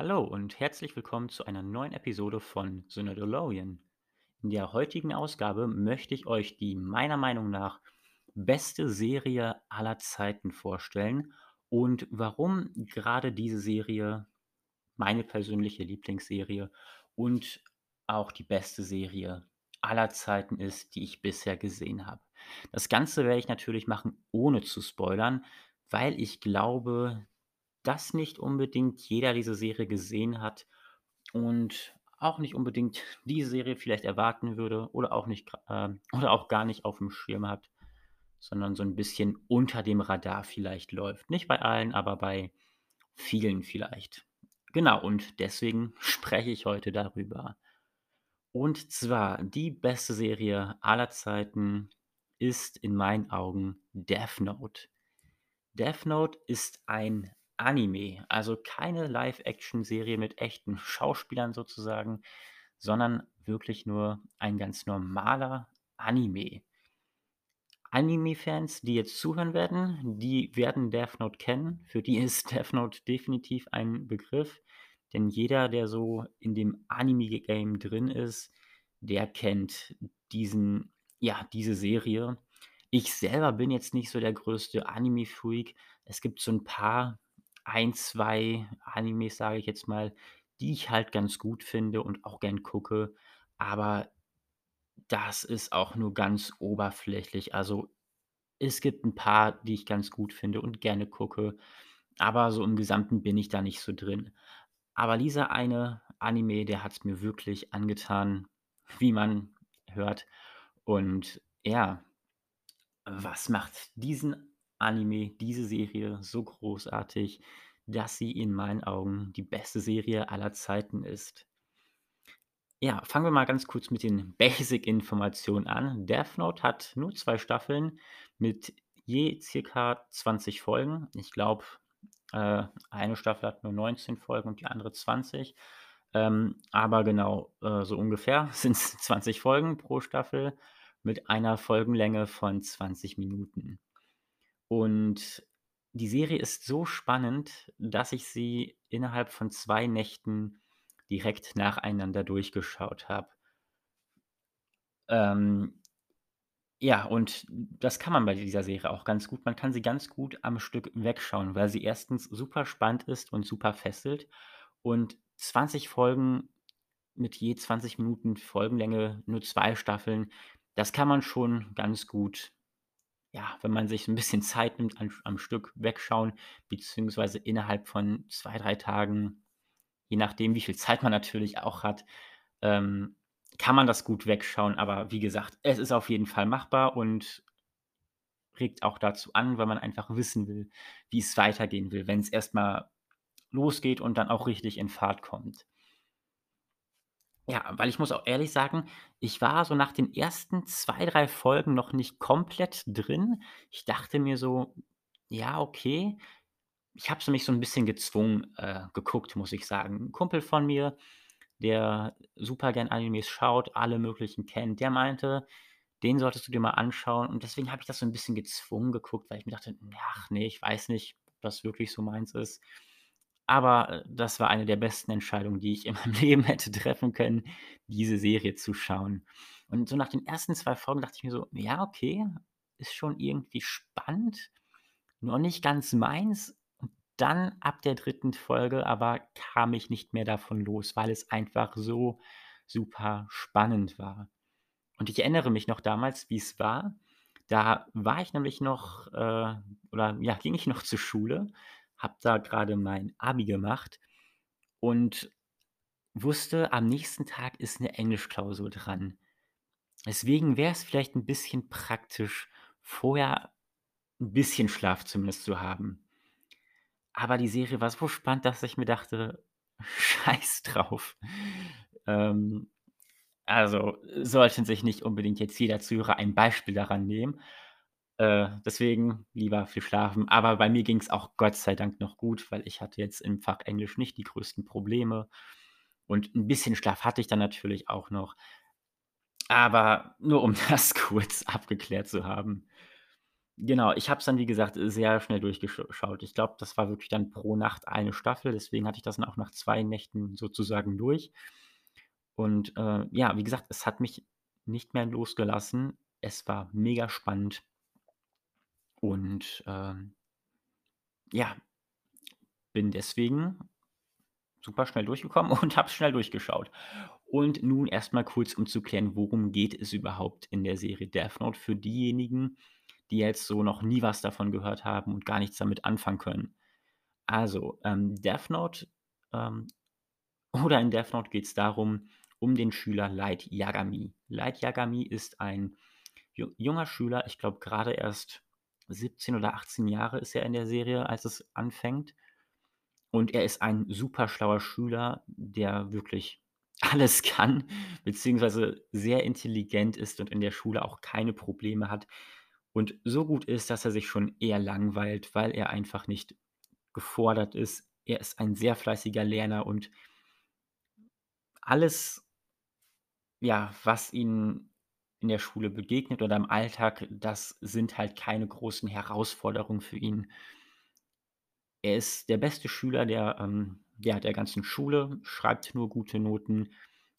Hallo und herzlich willkommen zu einer neuen Episode von The Nerdolorean. In der heutigen Ausgabe möchte ich euch die meiner Meinung nach beste Serie aller Zeiten vorstellen und warum gerade diese Serie meine persönliche Lieblingsserie und auch die beste Serie aller Zeiten ist, die ich bisher gesehen habe. Das Ganze werde ich natürlich machen, ohne zu spoilern, weil ich glaube, dass nicht unbedingt jeder diese Serie gesehen hat und auch nicht unbedingt diese Serie vielleicht erwarten würde oder auch nicht äh, oder auch gar nicht aufm Schirm hat, sondern so 'n bisschen unter dem Radar vielleicht läuft. Nicht bei allen, aber bei vielen vielleicht. Genau, und deswegen spreche ich heute darüber. Und zwar die beste Serie aller Zeiten ist in meinen Augen Death Note. Death Note ist ein Anime, also keine Live-Action-Serie mit echten Schauspielern sozusagen, sondern wirklich nur ein ganz normaler Anime. Anime-Fans, die jetzt zuhören werden, die werden Death Note kennen. Für die ist Death Note definitiv ein Begriff, denn jeder, der so in dem Anime-Game drin ist, der kennt diesen ja, diese Serie. Ich selber bin jetzt nicht so der größte Anime-Freak. Es gibt so 'n paar, 1, 2 Animes, sage ich jetzt mal, die ich halt ganz gut finde und auch gern gucke, aber das ist auch nur ganz oberflächlich. Also, es gibt 'n paar, die ich ganz gut finde und gerne gucke, aber so im Gesamten bin ich da nicht so drin. Aber dieser eine Anime, der hat's mir wirklich angetan, wie man hört. Und ja, was macht diesen Anime, diese Serie so großartig, dass sie in meinen Augen die beste Serie aller Zeiten ist? Ja, fangen wir mal ganz kurz mit den Basic-Informationen an. Death Note hat nur 2 Staffeln mit je circa 20 Folgen. Ich glaube, äh, eine Staffel hat nur 19 Folgen und die andere 20. Ähm, aber genau, äh, so ungefähr sind's 20 Folgen pro Staffel mit einer Folgenlänge von 20 Minuten. Und die Serie ist so spannend, dass ich sie innerhalb von 2 Nächten direkt nacheinander durchgeschaut habe. Ähm, ja, und das kann man bei dieser Serie auch ganz gut. Man kann sie ganz gut am Stück wegschauen, weil sie erstens super spannend ist und super fesselt und 20 Folgen mit je 20 Minuten Folgenlänge, nur 2 Staffeln, das kann man schon ganz gut, ja, wenn man sich 'n bisschen Zeit nimmt, am am Stück wegschauen, beziehungsweise innerhalb von 2, 3 Tagen, je nachdem, wie viel Zeit man natürlich auch hat, ähm, kann man das gut wegschauen. Aber wie gesagt, es ist auf jeden Fall machbar und regt auch dazu an, weil man einfach wissen will, wie es weitergehen will, wenn's erst mal losgeht und dann auch richtig in Fahrt kommt. Ja, weil ich muss auch ehrlich sagen, ich war so nach den ersten 2, 3 Folgen noch nicht komplett drin. Ich dachte mir so: „Ja, okay.“ Ich habe so mich so 'n bisschen gezwungen, äh, geguckt, muss ich sagen. 'N Kumpel von mir, der super gern Animes schaut, alle möglichen kennt, der meinte: „Den solltest du dir mal anschauen.“ Und deswegen habe ich das so 'n bisschen gezwungen geguckt, weil ich mir dachte: „Ach ne, ich weiß nicht, ob das wirklich so meins ist.“ Aber, äh, das war eine der besten Entscheidungen, die ich in meinem Leben hätte treffen können, diese Serie zu schauen. Und so nach den ersten 2 Folgen dachte ich mir so: „Ja, okay, ist schon irgendwie spannend, noch nicht ganz meins.“ Und dann ab der 3. Folge aber kam ich nicht mehr davon los, weil es einfach so super spannend war. Und ich erinnere mich noch damals, wie's war. Da war ich nämlich noch, äh oder ja, ging ich noch zur Schule, habe da grade mein Abi gemacht und wusste, am nächsten Tag ist 'ne Englischklausur dran. Deswegen wär's vielleicht 'n bisschen praktisch, vorher 'n bisschen Schlaf zumindest zu haben. Aber die Serie war so spannend, dass ich mir dachte: „Scheiß drauf.“ Ähm, also, sollte sich nicht unbedingt jetzt jeder Zuhörer ein Beispiel daran nehmen. Äh, deswegen lieber viel schlafen. Aber bei mir ging's auch Gott sei Dank noch gut, weil ich hatte jetzt im Fach Englisch nicht die größten Probleme und 'n bisschen Schlaf hatte ich dann natürlich auch noch. Aber nur um das kurz abgeklärt zu haben. Genau, ich habe es dann, wie gesagt, sehr schnell durchgesch schaut. Ich glaube, das war wirklich dann pro Nacht eine Staffel, deswegen hatte ich das dann auch nach 2 Nächten sozusagen durch. Und, äh, ja, wie gesagt, es hat mich nicht mehr losgelassen. Es war mega spannend und, ähm ja, bin deswegen super schnell durchgekommen und habe es schnell durchgeschaut. Und nun erst mal kurz, um zu klären, worum geht es überhaupt in der Serie Death Note für diejenigen, die jetzt so noch nie was davon gehört haben und gar nichts damit anfangen können. Also, ähm, Death Note, ähm oder in Death Note geht's darum um den Schüler Light Yagami. Light Yagami ist ein ju junger Schüler, ich glaube grade erst 17 oder 18 Jahre ist er in der Serie, als es anfängt. Und er ist ein super schlauer Schüler, der wirklich alles kann, beziehungsweise sehr intelligent ist und in der Schule auch keine Probleme hat und so gut ist, dass er sich schon eher langweilt, weil er einfach nicht gefordert ist. Er ist ein sehr fleißiger Lerner und alles ja, was ihnen in der Schule begegnet oder im Alltag, das sind halt keine großen Herausforderungen für ihn. Er ist der beste Schüler der, ähm ja, der ganzen Schule, schreibt nur gute Noten,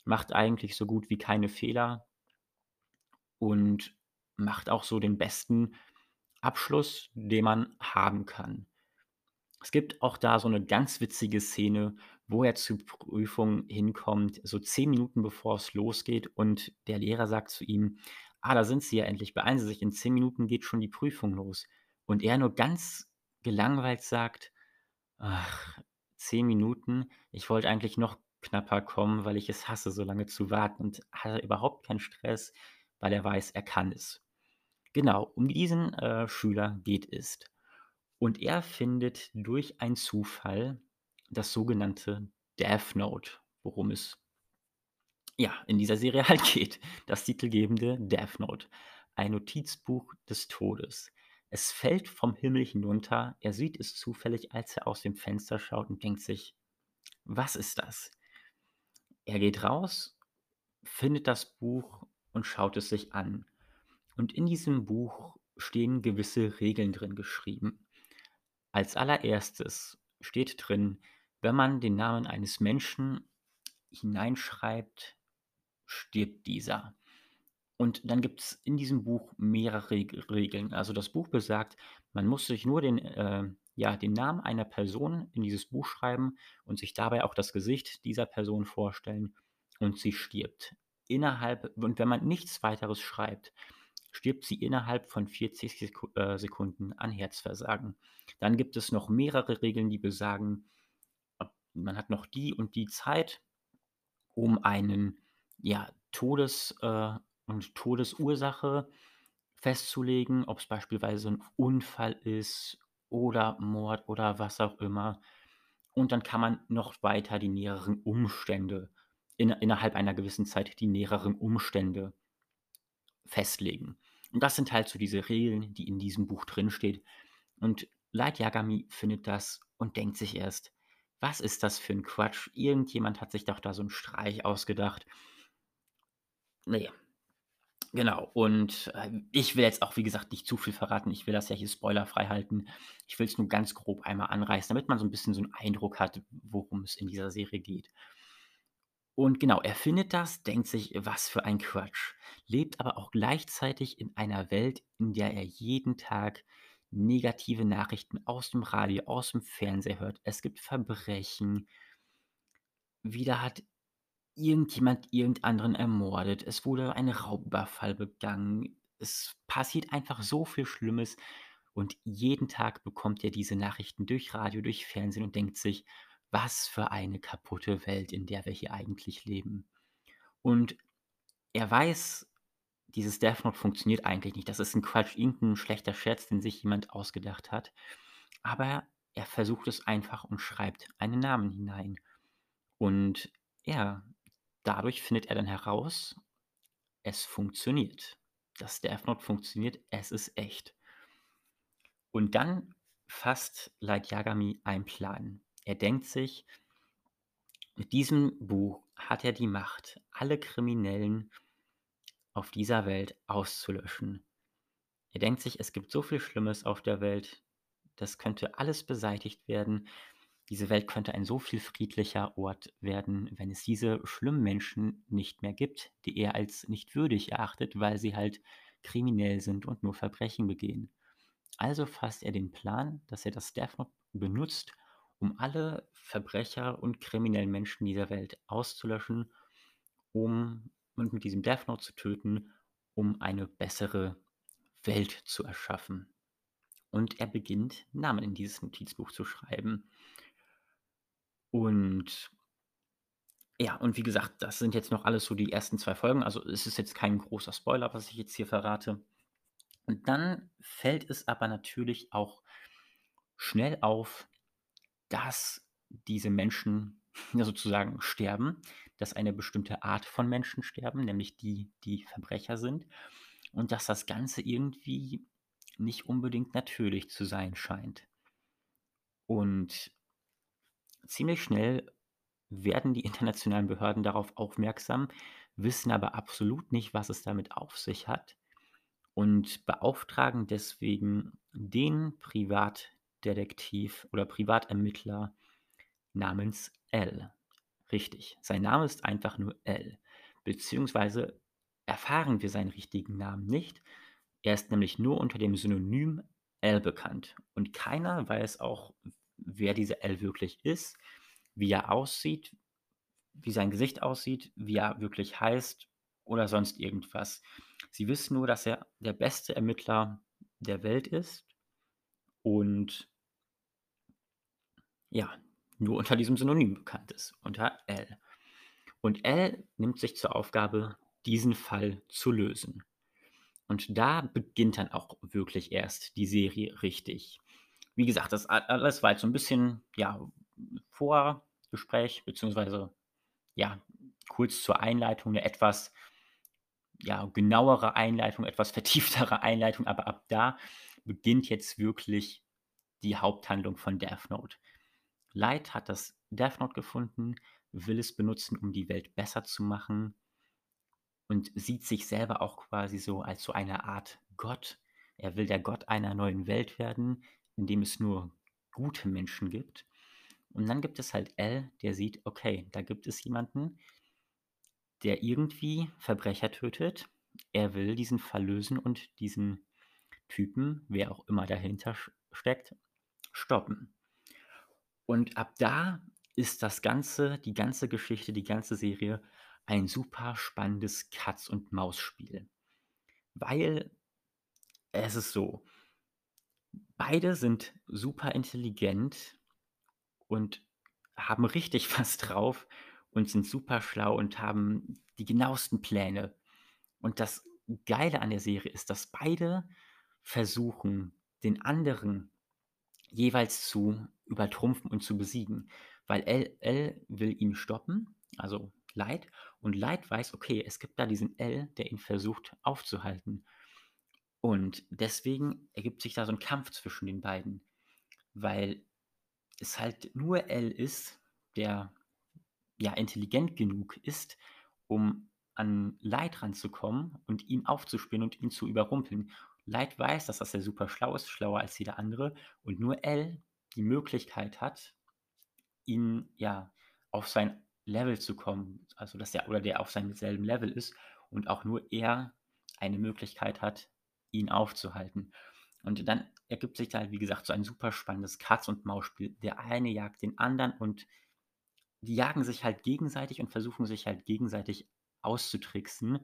macht eigentlich so gut wie keine Fehler und macht auch so den besten Abschluss, den man haben kann. Es gibt auch da so 'ne ganz witzige Szene, wo er zur Prüfung hinkommt, so 10 Minuten bevor es losgeht und der Lehrer sagt zu ihm: „Ah, da sind Sie ja endlich. Beeilen Sie sich, in 10 Minuten geht schon die Prüfung los.“ Und er nur ganz gelangweilt sagt: „Ach, 10 Minuten? Ich wollte eigentlich noch knapper kommen, weil ich es hasse, so lange zu warten“ und hatte überhaupt keinen Stress, weil er weiß, er kann es. Genau, um diesen, äh, Schüler geht es. Und er findet durch einen Zufall das sogenannte Death Note, worum es ja, in dieser Serie halt geht. Das titelgebende Death Note, ein Notizbuch des Todes. Es fällt vom Himmel hinunter. Er sieht es zufällig, als er aus dem Fenster schaut und denkt sich: „Was ist das?“ Er geht raus, findet das Buch und schaut es sich an. Und in diesem Buch stehen gewisse Regeln drin geschrieben. Als Allererstes steht drin, wenn man den Namen eines Menschen hineinschreibt, stirbt dieser. Und dann gibt's in diesem Buch mehrere Reg Regeln. Also, das Buch besagt, man muss sich nur den, äh ja, den Namen einer Person in dieses Buch schreiben und sich dabei auch das Gesicht dieser Person vorstellen und sie stirbt. Innerhalb und wenn man nichts Weiteres schreibt, stirbt sie innerhalb von 40 Seku äh, Sekunden an Herzversagen. Dann gibt es noch mehrere Regeln, die besagen, man hat noch die und die Zeit, um einen, ja, Todes äh, und Todesursache festzulegen, ob's beispielsweise 'n Unfall ist oder Mord oder was auch immer. Und dann kann man noch weiter die näheren Umstände inne innerhalb einer gewissen Zeit die näheren Umstände festlegen. Und das sind halt so diese Regeln, die in diesem Buch drinsteht. Und Light Yagami findet das und denkt sich erst: „Was ist das für 'n Quatsch? Irgendjemand hat sich doch da so 'n Streich ausgedacht.“ Ne. Genau. Und, ähm, ich will jetzt auch, wie gesagt, nicht zu viel verraten. Ich will das ja hier spoilerfrei halten. Ich will's nur ganz grob einmal anreißen, damit man so 'n bisschen so 'n Eindruck hat, worum es in dieser Serie geht. Und genau, er findet das, denkt sich: „Was für ein Quatsch“, lebt aber auch gleichzeitig in einer Welt, in der er jeden Tag negative Nachrichten aus'm Radio, aus'm Fernseher hört. Es gibt Verbrechen. Wieder hat irgendjemand irgend anderen ermordet. Es wurde ein Raubüberfall begangen. Es passiert einfach so viel Schlimmes und jeden Tag bekommt er diese Nachrichten durch Radio, durch Fernsehen und denkt sich: „Was für eine kaputte Welt, in der wir hier eigentlich leben.“ Und er weiß, dieses Death Note funktioniert eigentlich nicht. Das ist 'n Quatsch, irgend 'n schlechter Scherz, den sich jemand ausgedacht hat. Aber er versucht es einfach und schreibt einen Namen hinein. Und ja, dadurch findet er dann heraus, es funktioniert. Das Death Note funktioniert, es ist echt. Und dann fasst Light Yagami einen Plan. Er denkt sich mit diesem Buch hat er die Macht, alle Kriminellen auf dieser Welt auszulöschen. Er denkt sich, es gibt so viel Schlimmes auf der Welt, das könnte alles beseitigt werden. Diese Welt könnte ein so viel friedlicher Ort werden, wenn es diese schlimmen Menschen nicht mehr gibt, die er als nicht würdig erachtet, weil sie halt kriminell sind und nur Verbrechen begehen. Also fasst er den Plan, dass er das Death Note benutzt, um alle Verbrecher und kriminellen Menschen dieser Welt auszulöschen, um und mit diesem Death Note zu töten, um eine bessere Welt zu erschaffen. Und er beginnt, Namen in dieses Notizbuch zu schreiben. Und ja, und wie gesagt, das sind jetzt noch alles so die ersten 2 Folgen. Also, es ist jetzt kein großer Spoiler, was ich jetzt hier verrate. Und dann fällt es aber natürlich auch schnell auf, dass diese Menschen sozusagen sterben, dass eine bestimmte Art von Menschen sterben, nämlich die, die Verbrecher sind. Und dass das Ganze irgendwie nicht unbedingt natürlich zu sein scheint. Und ziemlich schnell werden die internationalen Behörden darauf aufmerksam, wissen aber absolut nicht, was es damit auf sich hat und beauftragen deswegen den Privatdetektiv oder Privatermittler namens L. Richtig, sein Name ist einfach nur L. Beziehungsweise erfahren wir seinen richtigen Namen nicht. Er ist nämlich nur unter dem Synonym L bekannt. Und keiner weiß auch, wer dieser L wirklich ist, wie er aussieht, wie sein Gesicht aussieht, wie er wirklich heißt oder sonst irgendwas. Sie wissen nur, dass er der beste Ermittler der Welt ist und ja, nur unter diesem Synonym bekannt ist, unter L. Und L nimmt sich zur Aufgabe, diesen Fall zu lösen. Und da beginnt dann auch wirklich erst die Serie richtig. Wie gesagt, das alles war jetzt so ein bisschen, ja, Vorgespräch, beziehungsweise, ja, kurz zur Einleitung, eine etwas, ja, genauere Einleitung, etwas vertieftere Einleitung, aber ab da beginnt jetzt wirklich die Haupthandlung von Death Note. Light hat das Death Note gefunden, will es benutzen, um die Welt besser zu machen und sieht sich selber auch quasi so als so eine Art Gott. Er will der Gott einer neuen Welt werden, in dem es nur gute Menschen gibt. Und dann gibt es halt L, der sieht, okay, da gibt es jemanden, der irgendwie Verbrecher tötet. Er will diesen Fall lösen und diesen Typen, wer auch immer dahinter steckt, stoppen. Und ab da ist das Ganze, die ganze Geschichte, die ganze Serie ein super spannendes Katz-und-Maus-Spiel. Weil es ist so, beide sind super intelligent und haben richtig was drauf und sind super schlau und haben die genauesten Pläne. Und das Geile an der Serie ist, dass beide versuchen, den anderen jeweils zu übertrumpfen und zu besiegen. Weil L, L will ihn stoppen, also Light, und Light weiß, okay, es gibt da diesen L, der ihn versucht aufzuhalten. Und deswegen ergibt sich da so ein Kampf zwischen den beiden, weil es halt nur L ist, der ja intelligent genug ist, um an Light ranzukommen und ihn aufzuspielen und ihn zu überrumpeln. Light weiß, dass das ja super schlau ist, schlauer als jeder andere, und nur L die Möglichkeit hat, ihn ja auf sein Level zu kommen, also dass der oder der auf seinem selben Level ist und auch nur er eine Möglichkeit hat, ihn aufzuhalten. Und dann ergibt sich da halt, wie gesagt, so ein super spannendes Katz-und-Maus-Spiel. Der eine jagt den anderen und die jagen sich halt gegenseitig und versuchen sich halt gegenseitig auszutricksen.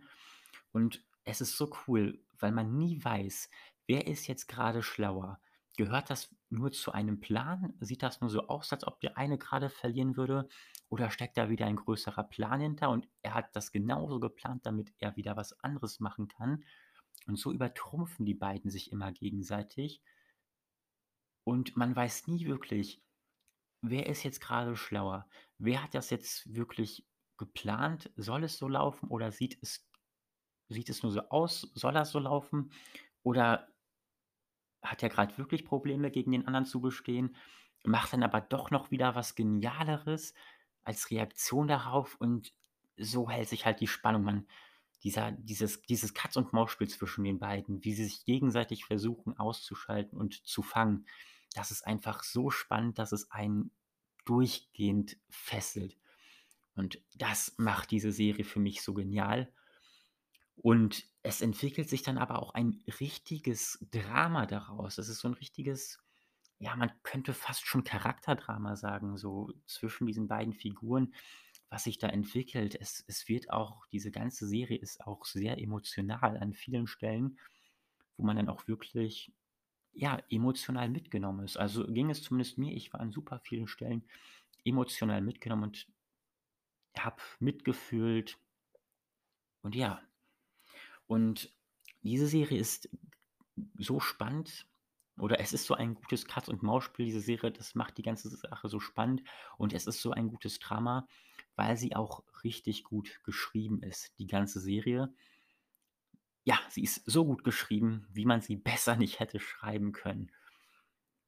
Und es ist so cool, weil man nie weiß, wer ist jetzt gerade schlauer. Gehört das nur zu einem Plan? Sieht das nur so aus, als ob der eine gerade verlieren würde? Oder steckt da wieder ein größerer Plan hinter und er hat das genauso geplant, damit er wieder was anderes machen kann? Und so übertrumpfen die beiden sich immer gegenseitig. Und man weiß nie wirklich, wer ist jetzt gerade schlauer? Wer hat das jetzt wirklich geplant? Soll es so laufen oder sieht es, sieht es nur so aus? Soll das so laufen? Oder hat er gerade wirklich Probleme, gegen den anderen zu bestehen, macht dann aber doch noch wieder was Genialeres als Reaktion darauf und so hält sich halt die Spannung. Man Dieser dieses dieses Katz-und-Maus-Spiel zwischen den beiden, wie sie sich gegenseitig versuchen auszuschalten und zu fangen, das ist einfach so spannend, dass es einen durchgehend fesselt. Und das macht diese Serie für mich so genial. Und es entwickelt sich dann aber auch ein richtiges Drama daraus. Es ist so 'n richtiges ja, man könnte fast schon Charakterdrama sagen, so zwischen diesen beiden Figuren, was sich da entwickelt. Es es wird auch diese ganze Serie ist auch sehr emotional an vielen Stellen, wo man dann auch wirklich, ja, emotional mitgenommen ist. Also, ging es zumindest mir. Ich war an super vielen Stellen emotional mitgenommen und habe mitgefühlt. Und ja. Und diese Serie ist so spannend oder es ist so ein gutes Katz-und-Maus-Spiel, diese Serie, das macht die ganze Sache so spannend und es ist so ein gutes Drama, weil sie auch richtig gut geschrieben ist, die ganze Serie. Ja, sie ist so gut geschrieben, wie man sie besser nicht hätte schreiben können.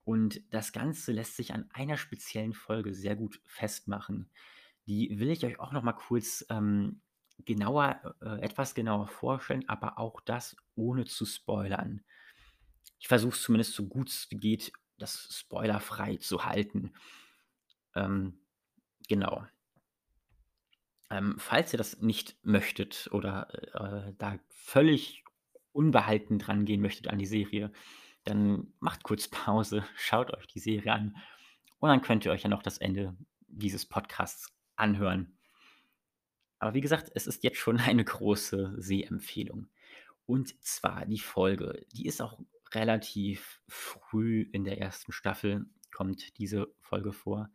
Und das Ganze lässt sich an einer speziellen Folge sehr gut festmachen. Die will ich euch auch noch mal kurz, ähm, genauer äh, etwas genauer vorstellen, aber auch das ohne zu spoilern. Ich versuche es zumindest so gut es geht, das spoilerfrei zu halten. Ähm, genau. Ähm, falls ihr das nicht möchtet oder, äh, da völlig unbehalten drangehen möchtet an die Serie, dann macht kurz Pause, schaut euch die Serie an und dann könnt ihr euch ja noch das Ende dieses Podcasts anhören. Aber wie gesagt, es ist jetzt schon eine große Sehempfehlung. Und zwar die Folge, die ist auch relativ früh in der 1. Staffel kommt diese Folge vor.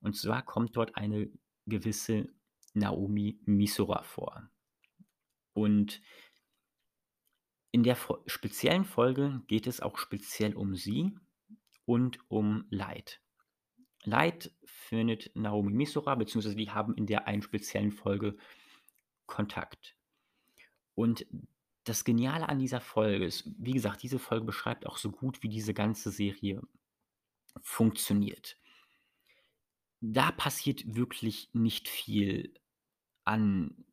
Und zwar kommt dort eine gewisse Naomi Misora vor. Und in der speziellen Folge geht es auch speziell um sie und um Light. Light findet Naomi Misora, beziehungsweise die haben in der einen speziellen Folge Kontakt. Und das Geniale an dieser Folge ist, wie gesagt, diese Folge beschreibt auch so gut, wie diese ganze Serie funktioniert. Da passiert wirklich nicht viel an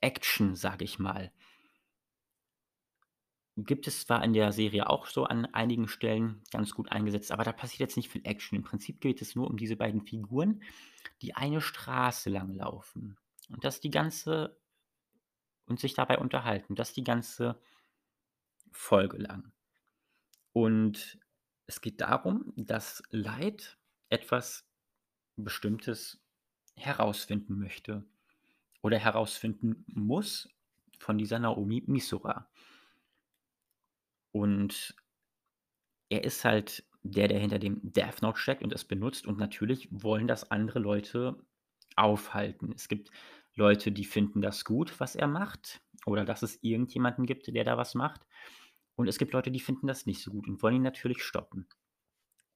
Action, sage ich mal. Gibt es zwar in der Serie auch so an einigen Stellen ganz gut eingesetzt, aber da passiert jetzt nicht viel Action. Im Prinzip geht es nur um diese beiden Figuren, die eine Straße lang laufen. Und das die ganze und sich dabei unterhalten. Das die ganze Folge lang. Und es geht darum, dass Light etwas Bestimmtes herausfinden möchte oder herausfinden muss von dieser Naomi Misora. Und er ist halt der, der hinter dem Death Note steckt und es benutzt und natürlich wollen das andere Leute aufhalten. Es gibt Leute, die finden das gut, was er macht oder dass es irgendjemanden gibt, der da was macht. Und es gibt Leute, die finden das nicht so gut und wollen ihn natürlich stoppen.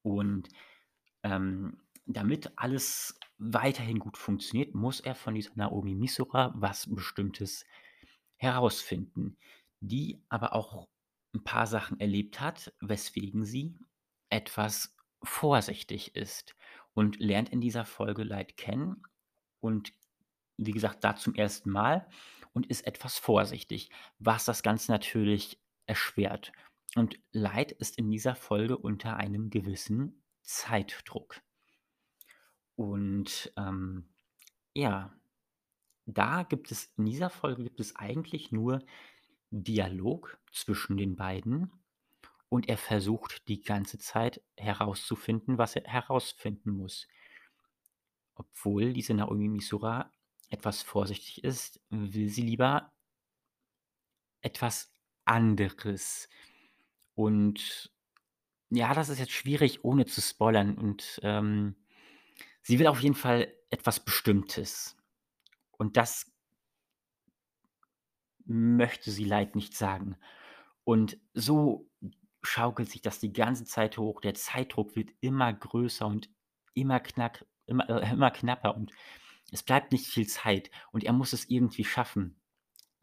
Und, ähm, damit alles weiterhin gut funktioniert, muss er von dieser Naomi Misora was Bestimmtes herausfinden, die aber auch 'n paar Sachen erlebt hat, weswegen sie etwas vorsichtig ist und lernt in dieser Folge Light kennen und wie gesagt, da zum ersten Mal und ist etwas vorsichtig, was das Ganze natürlich erschwert. Und Light ist in dieser Folge unter einem gewissen Zeitdruck. Und, ähm, ja, da gibt es in dieser Folge gibt es eigentlich nur Dialog zwischen den beiden und er versucht die ganze Zeit herauszufinden, was er herausfinden muss. Obwohl diese Naomi Misora etwas vorsichtig ist, will sie lieber etwas anderes. Und ja, das ist jetzt schwierig, ohne zu spoilern. Und, ähm, sie will auf jeden Fall etwas Bestimmtes. Und das möchte sie Light nicht sagen. Und so schaukelt sich das die ganze Zeit hoch. Der Zeitdruck wird immer größer und immer knack immer äh, immer knapper und es bleibt nicht viel Zeit und er muss es irgendwie schaffen,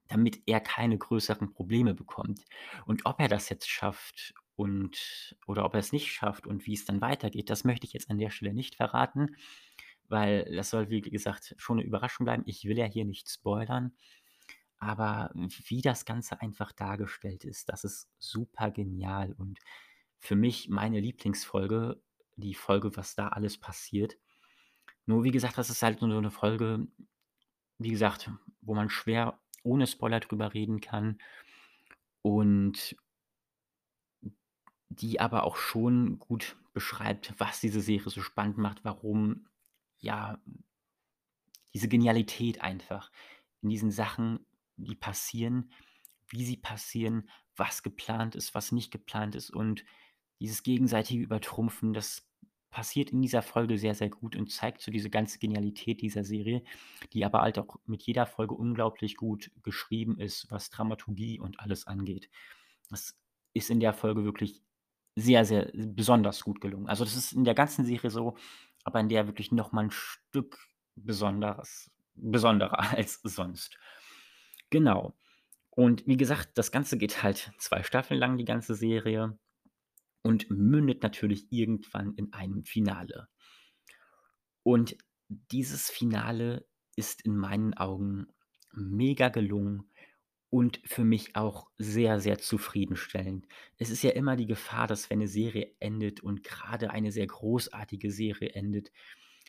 damit er keine größeren Probleme bekommt. Und ob er das jetzt schafft und oder ob er es nicht schafft und wie es dann weitergeht, das möchte ich jetzt an der Stelle nicht verraten, weil das soll, wie gesagt, schon 'ne Überraschung bleiben. Ich will ja hier nicht spoilern, aber wie das Ganze einfach dargestellt ist, das ist super genial und für mich meine Lieblingsfolge, die Folge, was da alles passiert. Nur wie gesagt, das ist halt nur so 'ne Folge, wie gesagt, wo man schwer ohne Spoiler drüber reden kann und die aber auch schon gut beschreibt, was diese Serie so spannend macht, warum, ja diese Genialität einfach in diesen Sachen, die passieren, wie sie passieren, was geplant ist, was nicht geplant ist und dieses gegenseitige Übertrumpfen, das passiert in dieser Folge sehr, sehr gut und zeigt so diese ganze Genialität dieser Serie, die aber halt auch mit jeder Folge unglaublich gut geschrieben ist, was Dramaturgie und alles angeht. Das ist in der Folge wirklich sehr, sehr besonders gut gelungen. Also, das ist in der ganzen Serie so, aber in der wirklich noch mal 'n Stück besonderes besonderer als sonst. Genau. Und wie gesagt, das Ganze geht halt 2 Staffeln lang, die ganze Serie, und mündet natürlich irgendwann in einem Finale. Und dieses Finale ist in meinen Augen mega gelungen und für mich auch sehr, sehr zufriedenstellend. Es ist ja immer die Gefahr, dass wenn 'ne Serie endet und grade eine sehr großartige Serie endet,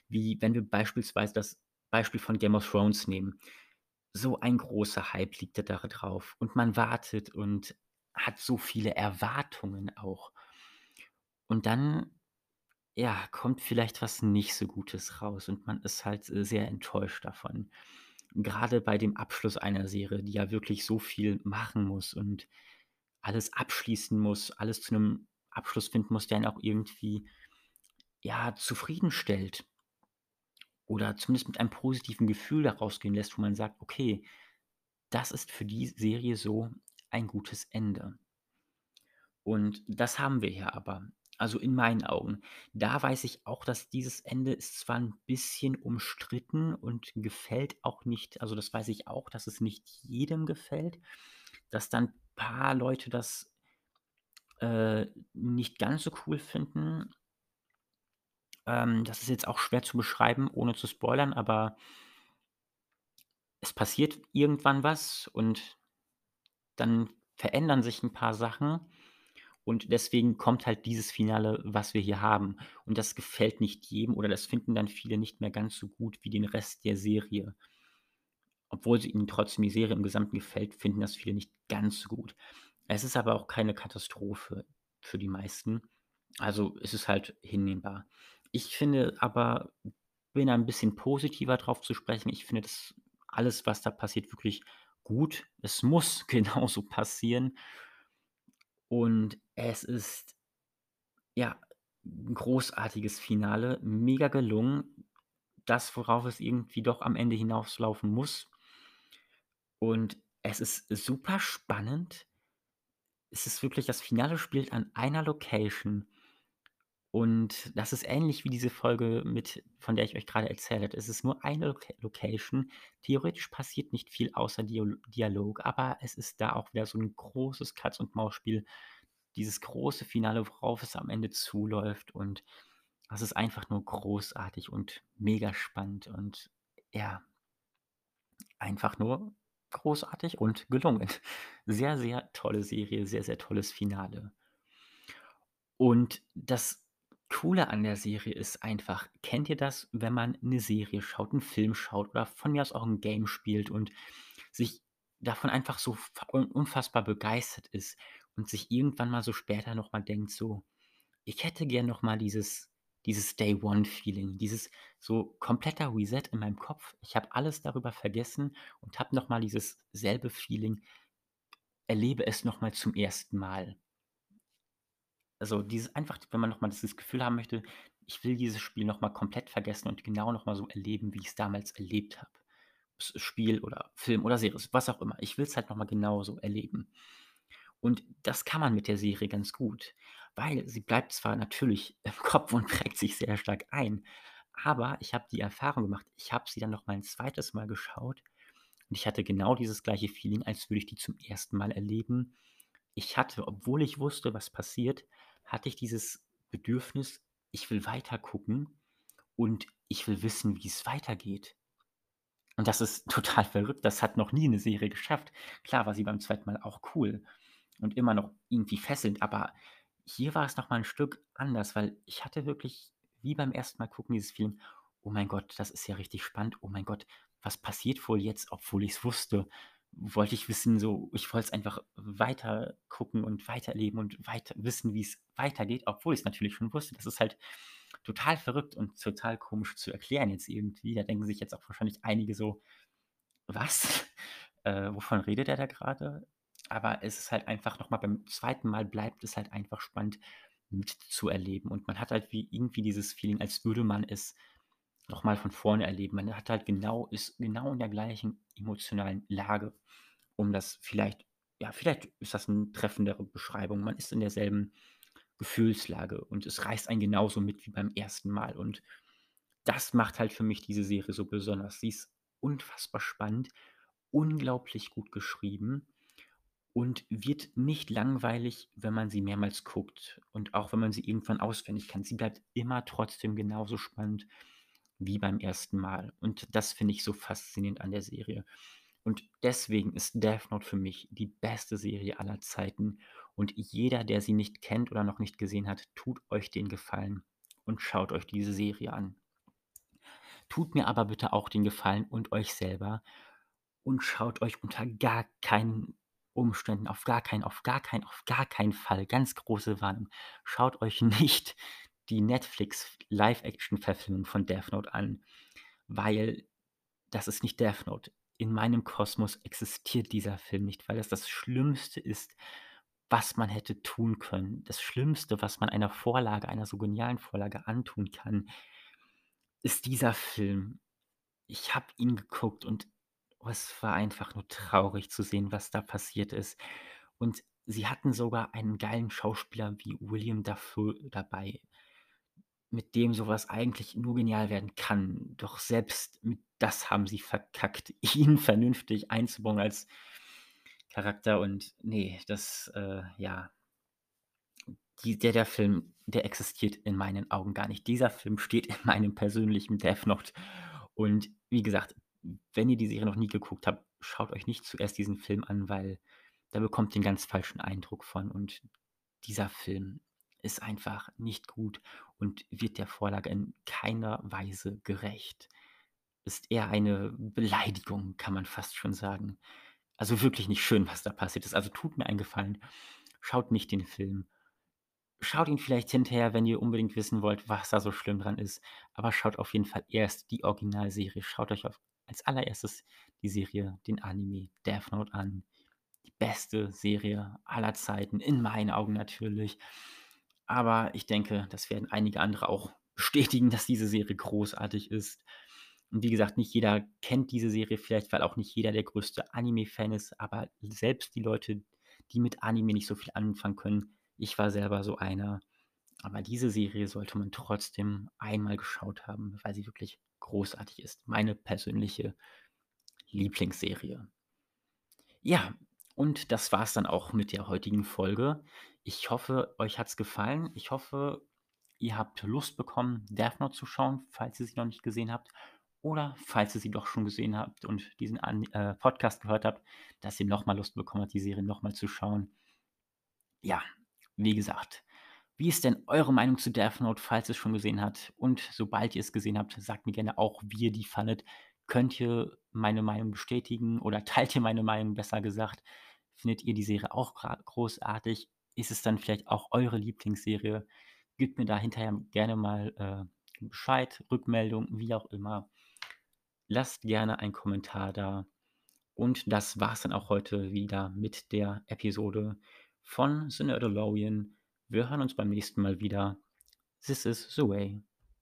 wie wenn wir beispielsweise das Beispiel von Game of Thrones nehmen. So ein großer Hype liegt da drauf und man wartet und hat so viele Erwartungen auch. Und dann, ja, kommt vielleicht was nicht so Gutes raus und man ist halt, äh, sehr enttäuscht davon. Grade bei dem Abschluss einer Serie, die ja wirklich so viel machen muss und alles abschließen muss, alles zu 'nem Abschluss finden muss, der einen auch irgendwie, ja, zufriedenstellt oder zumindest mit einem positiven Gefühl da rausgehen lässt, wo man sagt: „Okay, das ist für die Serie so ein gutes Ende.“ Und das haben wir hier aber, also in meinen Augen. Da weiß ich auch, dass dieses Ende ist zwar 'n bisschen umstritten und gefällt auch nicht also, das weiß ich auch, dass es nicht jedem gefällt, dass dann paar Leute das, äh, nicht ganz so cool finden. Ähm, das ist jetzt auch schwer zu beschreiben, ohne zu spoilern, aber es passiert irgendwann was und dann verändern sich 'n paar Sachen und deswegen kommt halt dieses Finale, was wir hier haben. Und das gefällt nicht jedem oder das finden dann viele nicht mehr ganz so gut wie den Rest der Serie. Obwohl sie ihnen trotzdem die Serie im Gesamten gefällt, finden das viele nicht ganz so gut. Es ist aber auch keine Katastrophe für die meisten. Also, es ist halt hinnehmbar. Ich finde aber bin da 'n bisschen positiver drauf zu sprechen. Ich finde das alles, was da passiert, wirklich gut. Es muss genauso passieren. Und es ist ja, 'n großartiges Finale, mega gelungen. Das, worauf es irgendwie doch am Ende hinauslaufen muss. Und es ist super spannend. Es ist wirklich das Finale spielt an einer Location. Und das ist ähnlich wie diese Folge mit von der ich euch grade erzählt habe. Es ist nur eine Loca Location. Theoretisch passiert nicht viel außer Dialog, aber es ist da auch wieder so 'n großes Katz-und-Maus-Spiel. Dieses große Finale, worauf es am Ende zuläuft und das ist einfach nur großartig und mega spannend und ja einfach nur großartig und gelungen. Sehr, sehr tolle Serie, sehr, sehr tolles Finale. Und das Coole an der Serie ist einfach kennt ihr das, wenn man 'ne Serie schaut, 'n Film schaut oder von mir aus auch 'n Game spielt und sich davon einfach so fa un unfassbar begeistert ist und sich irgendwann mal so später noch mal denkt so: „Ich hätte gern noch mal dieses dieses Day-One-Feeling, dieses so kompletter Reset in meinem Kopf. Ich habe alles darüber vergessen und habe noch mal dieses selbe Feeling erlebe es noch mal zum 1. Mal.“ Also, dieses einfach, wenn man noch mal dieses Gefühl haben möchte: „Ich will dieses Spiel noch mal komplett vergessen und genau noch mal so erleben, wie ich's damals erlebt habe.“ S Spiel oder Film oder Serie, was auch immer. Ich will's halt noch mal genauso erleben. Und das kann man mit der Serie ganz gut, weil sie bleibt zwar natürlich im Kopf und prägt sich sehr stark ein, aber ich habe die Erfahrung gemacht, ich habe sie dann noch mal 'n 2. Mal geschaut und ich hatte genau dieses gleiche Feeling, als würde ich die zum 1. Mal erleben. Ich hatte, obwohl ich wusste, was passiert, hatte ich dieses Bedürfnis: „Ich will weiter gucken und ich will wissen, wie's weitergeht.“ Und das ist total verrückt. Das hat noch nie 'ne Serie geschafft. Klar war sie beim 2. Mal auch cool und immer noch irgendwie fesselnd, aber hier war es noch mal 'n Stück anders, weil ich hatte wirklich wie beim 1. Mal gucken dieses Feeling: „Oh mein Gott, das ist ja richtig spannend. Oh mein Gott, was passiert wohl jetzt?“ Obwohl ich's wusste, wollte ich wissen so ich wollte es einfach weiter gucken und weiterleben und weiter wissen, wie's weitergeht, obwohl ich's natürlich schon wusste. Das ist halt total verrückt und total komisch zu erklären jetzt irgendwie. Da denken sich jetzt auch wahrscheinlich einige so: „Was? Äh, wovon redet der da grade?“ Aber es ist halt einfach noch mal beim 2. Mal bleibt es halt einfach spannend mitzuerleben und man hat halt wie irgendwie dieses Feeling, als würde man es noch mal von vorne erleben. Man hat halt genau ist genau in der gleichen emotionalen Lage, um das vielleicht ja, vielleicht ist das 'n treffendere Beschreibung. Man ist in derselben Gefühlslage und es reißt einen genauso mit wie beim 1. Mal und das macht halt für mich diese Serie so besonders. Sie ist unfassbar spannend, unglaublich gut geschrieben und wird nicht langweilig, wenn man sie mehrmals guckt und auch wenn man sie irgendwann auswendig kennt. Sie bleibt immer trotzdem genauso spannend wie beim 1. Mal und das finde ich so faszinierend an der Serie. Und deswegen ist Death Note für mich die beste Serie aller Zeiten und jeder, der sie nicht kennt oder noch nicht gesehen hat, tut euch den Gefallen und schaut euch diese Serie an. Tut mir aber bitte auch den Gefallen und euch selber und schaut euch unter gar keinen Umständen, auf gar keinen auf gar keinen auf gar keinen Fall, ganz große Warnung, schaut euch nicht die Netflix Live-Action-Verfilmung von Death Note an, weil das ist nicht Death Note. In meinem Kosmos existiert dieser Film nicht, weil das das Schlimmste ist, was man hätte tun können. Das Schlimmste, was man einer Vorlage einer so genialen Vorlage antun kann ist dieser Film. Ich habe ihn geguckt und, oh, es war einfach nur traurig zu sehen, was da passiert ist. Und sie hatten sogar einen geilen Schauspieler wie William Dafoe dabei mit dem so was eigentlich nur genial werden kann. Doch selbst mit das haben sie verkackt, ihn vernünftig einzubauen als Charakter und ne, das, äh, ja die der der Film, der existiert in meinen Augen gar nicht. Dieser Film steht in meinem persönlichen Death Note und wie gesagt, wenn ihr die Serie noch nie geguckt habt, schaut euch nicht zuerst diesen Film an, weil da bekommt ihr 'n ganz falschen Eindruck von und dieser Film ist einfach nicht gut und wird der Vorlage in keiner Weise gerecht. Ist eher eine Beleidigung, kann man fast schon sagen. Also, wirklich nicht schön, was da passiert ist. Also, tut mir einen Gefallen, schaut nicht den Film. Schaut ihn vielleicht hinterher, wenn ihr unbedingt wissen wollt, was da so schlimm dran ist, aber schaut auf jeden Fall erst die Originalserie. Schaut euch auf als Allererstes die Serie, den Anime Death Note an. Die beste Serie aller Zeiten, in meinen Augen natürlich. Aber ich denke, das werden einige andere auch bestätigen, dass diese Serie großartig ist. Und wie gesagt, nicht jeder kennt diese Serie vielleicht, weil auch nicht jeder der größte Anime-Fan ist, aber selbst die Leute, die mit Anime nicht so viel anfangen können ich war selber so einer, aber diese Serie sollte man trotzdem einmal geschaut haben, weil sie wirklich großartig ist. Meine persönliche Lieblingsserie. Ja, und das war's dann auch mit der heutigen Folge. Ich hoffe, euch hat's gefallen. Ich hoffe, ihr habt Lust bekommen, Death Note zu schauen, falls ihr sie noch nicht gesehen habt oder falls ihr sie doch schon gesehen habt und diesen An äh, Podcast gehört habt, dass ihr noch mal Lust bekommen habt, die Serie noch mal zu schauen. Ja, wie gesagt, wie ist denn eure Meinung zu Death Note, falls ihr's schon gesehen habt? Und sobald ihr es gesehen habt, sagt mir gerne auch, wie ihr die fandet. Könnt ihr meine Meinung bestätigen oder teilt ihr meine Meinung, besser gesagt? Findet ihr die Serie auch großartig? Ist es dann vielleicht auch eure Lieblingsserie? Gebt mir da hinterher gerne mal, äh, Bescheid, Rückmeldung, wie auch immer. Lasst gerne einen Kommentar da. Und das war's dann auch heute wieder mit der Episode von The Nerdolorean. Wir hören uns beim nächsten Mal wieder. This is the way.